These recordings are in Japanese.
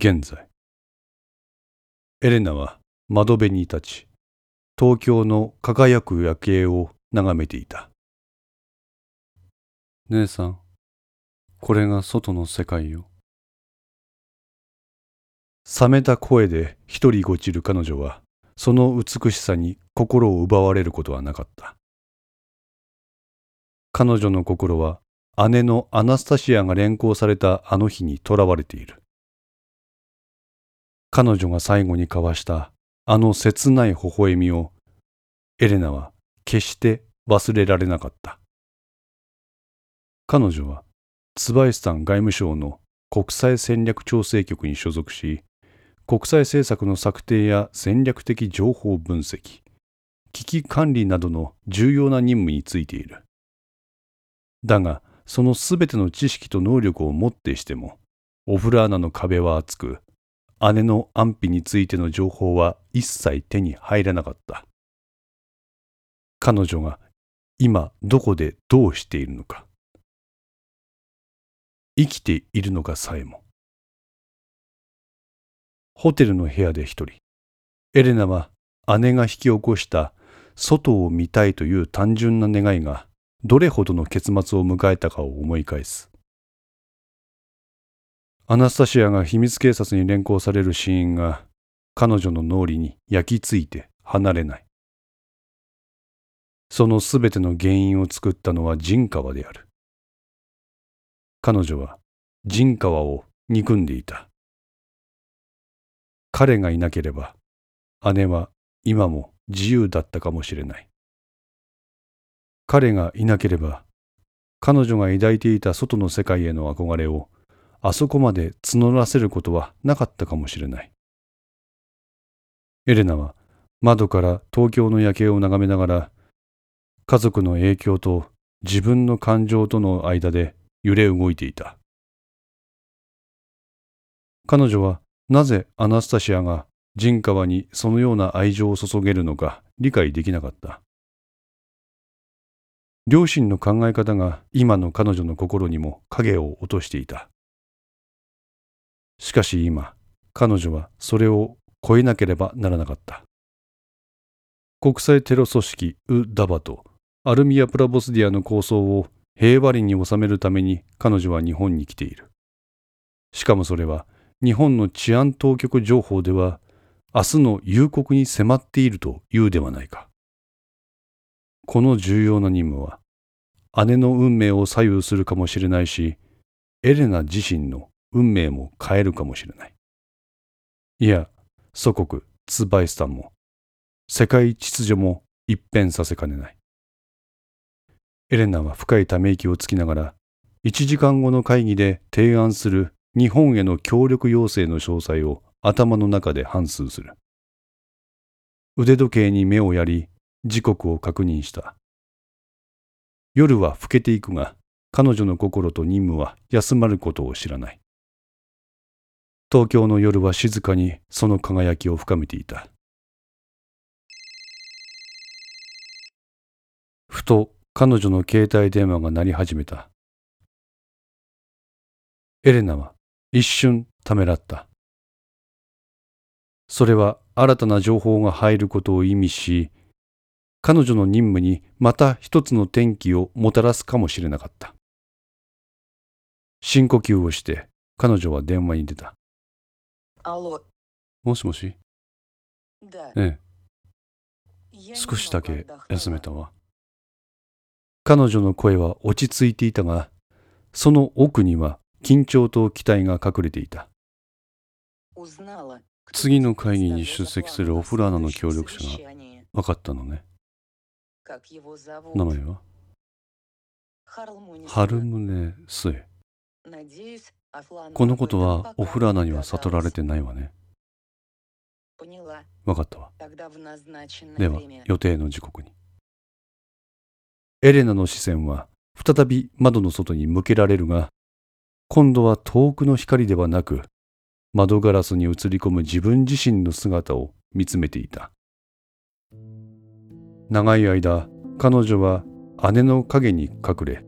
現在。エレナは窓辺に立ち東京の輝く夜景を眺めていた。姉さんこれが外の世界よ。冷めた声で一人ごちる彼女はその美しさに心を奪われることはなかった。彼女の心は姉のアナスタシアが連行されたあの日にとらわれている。彼女が最後に交わしたあの切ない微笑みをエレナは決して忘れられなかった彼女はツバイスタン外務省の国際戦略調整局に所属し国際政策の策定や戦略的情報分析、危機管理などの重要な任務についている。だが、そのすべての知識と能力をもってしても、オフラーナの壁は厚く、姉の安否についての情報は一切手に入らなかった。彼女が今どこでどうしているのか、生きているのかさえも。ホテルの部屋で一人。エレナは姉が引き起こした外を見たいという単純な願いがどれほどの結末を迎えたかを思い返す。アナスタシアが秘密警察に連行されるシーンが彼女の脳裏に焼き付いて離れない。そのすべての原因を作ったのは陣川である。彼女は陣川を憎んでいた。彼がいなければ姉は今も自由だったかもしれない彼がいなければ彼女が抱いていた外の世界への憧れをあそこまで募らせることはなかったかもしれないエレナは窓から東京の夜景を眺めながら家族の影響と自分の感情との間で揺れ動いていた彼女はなぜアナスタシアが陣川にそのような愛情を注げるのか理解できなかった。両親の考え方が今の彼女の心にも影を落としていた。しかし今、彼女はそれを超えなければならなかった。国際テロ組織ウ・ダバとアルミア・プラボスディアの構想を平和裏に収めるために彼女は日本に来ている。しかもそれは日本の治安当局情報では明日の夕刻に迫っているというではないか。この重要な任務は姉の運命を左右するかもしれないし、エレナ自身の運命も変えるかもしれない。いや、祖国ツバイスタンも世界秩序も一変させかねない。エレナは深いため息をつきながら、一時間後の会議で提案する日本への協力要請の詳細を頭の中で反芻する。腕時計に目をやり、時刻を確認した。夜は更けていくが、彼女の心と任務は休まることを知らない。東京の夜は静かにその輝きを深めていた。ふと彼女の携帯電話が鳴り始めた。エレナは一瞬ためらった。それは新たな情報が入ることを意味し、彼女の任務にまた一つの転機をもたらすかもしれなかった。深呼吸をして彼女は電話に出た。もしもしええ。少しだけ休めたわ。彼女の声は落ち着いていたが、その奥には緊張と期待が隠れていた。次の会議に出席するオフラーナの協力者が分かったのね。名前はハルムネ・スエ。このことはオフラーナには悟られてないわね。分かったわ。では予定の時刻に。エレナの視線は再び窓の外に向けられるが今度は遠くの光ではなく窓ガラスに映り込む自分自身の姿を見つめていた長い間彼女は姉の影に隠れ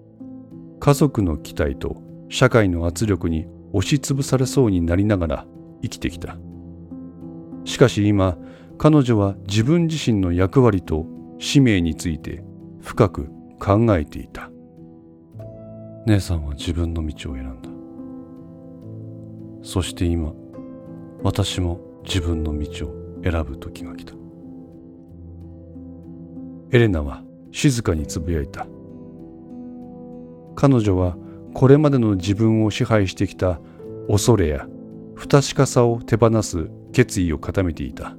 家族の期待と社会の圧力に押しつぶされそうになりながら生きてきた。しかし今彼女は自分自身の役割と使命について深く考えていた。姉さんは自分の道を選んだ。そして今私も自分の道を選ぶ時が来た。エレナは静かにつぶやいた。彼女はこれまでの自分を支配してきた恐れや不確かさを手放す決意を固めていた。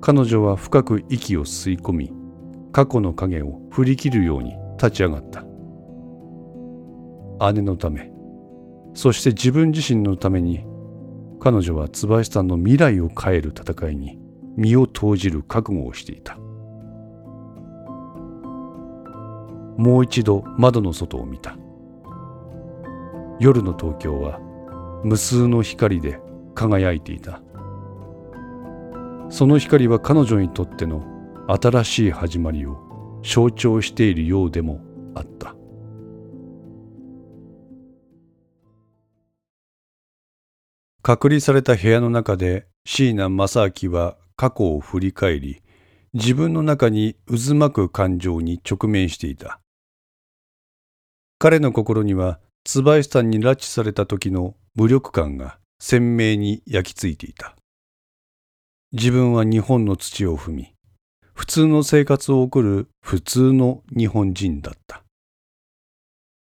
彼女は深く息を吸い込み過去の影を振り切るように立ち上がった。姉のためそして自分自身のために彼女は椿さんの未来を変える戦いに身を投じる覚悟をしていた。もう一度窓の外を見た。夜の東京は無数の光で輝いていた。その光は彼女にとっての新しい始まりを象徴しているようでもあった。隔離された部屋の中で椎名正明は過去を振り返り自分の中に渦巻く感情に直面していた。彼の心には椿さんに拉致された時の無力感が鮮明に焼き付いていた。自分は日本の土を踏み普通の生活を送る普通の日本人だった。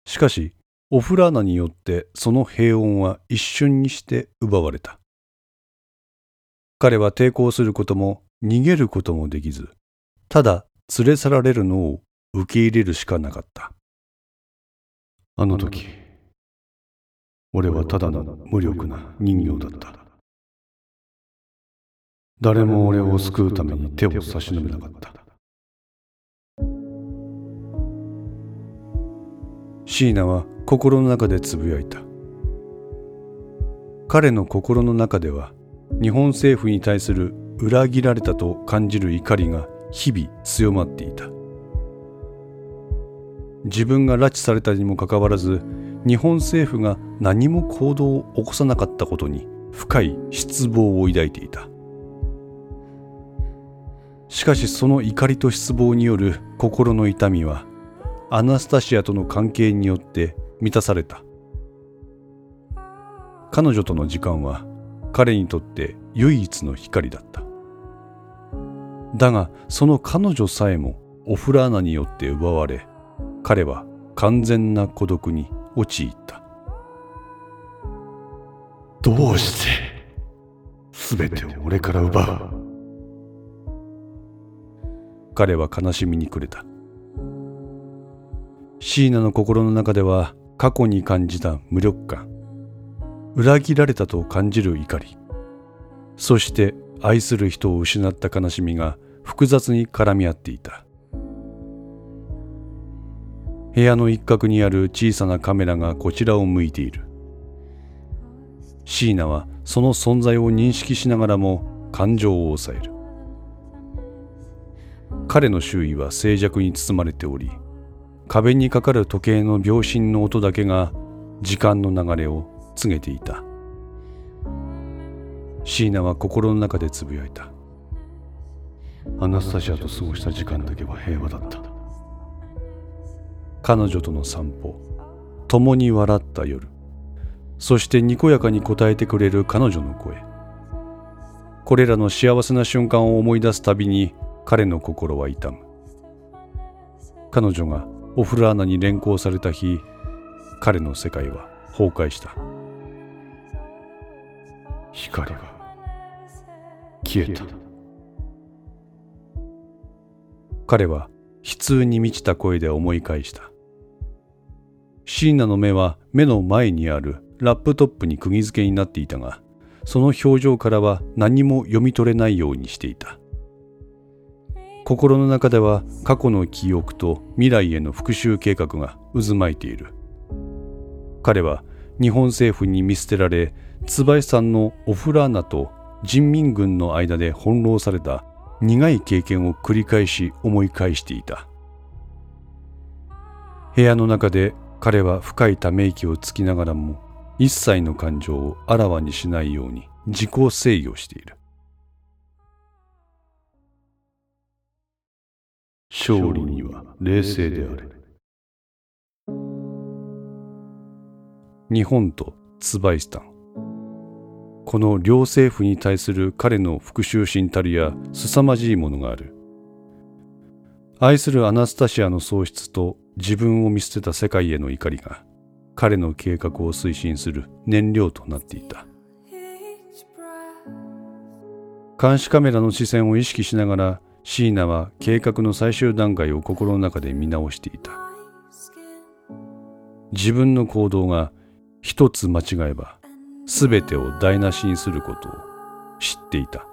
しかしオフラーナによってその平穏は一瞬にして奪われた。彼は抵抗することも逃げることもできずただ連れ去られるのを受け入れるしかなかった。あの時俺はただの無力な人形だった。誰も俺を救うために手を差し伸べなかった。椎名は心の中でつぶやいた。彼の心の中では日本政府に対する裏切られたと感じる怒りが日々強まっていた。自分が拉致されたにもかかわらず日本政府が何も行動を起こさなかったことに深い失望を抱いていた。しかしその怒りと失望による心の痛みはアナスタシアとの関係によって満たされた。彼女との時間は彼にとって唯一の光だった。だがその彼女さえもオフラーナによって奪われ彼は完全な孤独に陥った。どうして全てを俺から奪う？彼は悲しみに暮れた。椎名の心の中では過去に感じた無力感。裏切られたと感じる怒り。そして愛する人を失った悲しみが複雑に絡み合っていた部屋の一角にある小さなカメラがこちらを向いている。椎名はその存在を認識しながらも感情を抑える。彼の周囲は静寂に包まれており壁にかかる時計の秒針の音だけが時間の流れを告げていた。椎名は心の中でつぶやいた。アナスタシアと過ごした時間だけは平和だった。彼女との散歩共に笑った夜。そしてにこやかに答えてくれる彼女の声。これらの幸せな瞬間を思い出すたびに彼の心は痛む。彼女がオフラーナに連行された日彼の世界は崩壊した。光が消えた。彼は悲痛に満ちた声で思い返した。椎名の目は目の前にあるラップトップに釘付けになっていたがその表情からは何も読み取れないようにしていた。心の中では過去の記憶と未来への復讐計画が渦巻いている。彼は日本政府に見捨てられ椿さんのオフラーナと人民軍の間で翻弄された苦い経験を繰り返し思い返していた。部屋の中で彼は深いため息をつきながらも一切の感情をあらわにしないように自己制御している。勝利には冷静であれ。日本とツバイスタン。この両政府に対する彼の復讐心たるや凄まじいものがある。愛するアナスタシアの喪失と自分を見捨てた世界への怒りが彼の計画を推進する燃料となっていた。監視カメラの視線を意識しながら椎名は計画の最終段階を心の中で見直していた。自分の行動が一つ間違えば全てを台無しにすることを知っていた。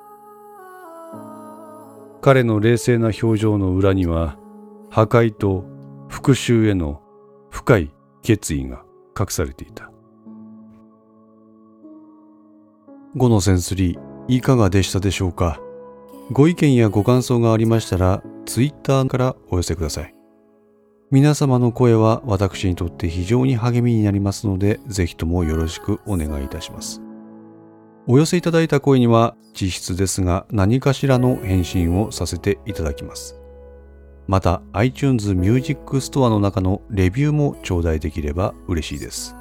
彼の冷静な表情の裏には破壊と復讐への深い決意が隠されていた5のセンスリーいかがでしたでしょうか？ご意見やご感想がありましたら Twitter からお寄せください皆様の声は私にとって非常に励みになりますので、ぜひともよろしくお願いいたします。お寄せいただいた声には、実質ですが何かしらの返信をさせていただきます。また、iTunes Music Store の中のレビューも頂戴できれば嬉しいです。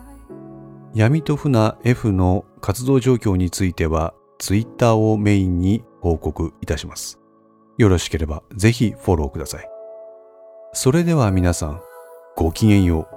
闇と船 F の活動状況については、Twitter をメインに報告いたします。よろしければぜひフォローください。それでは皆さん、ごきげんよう。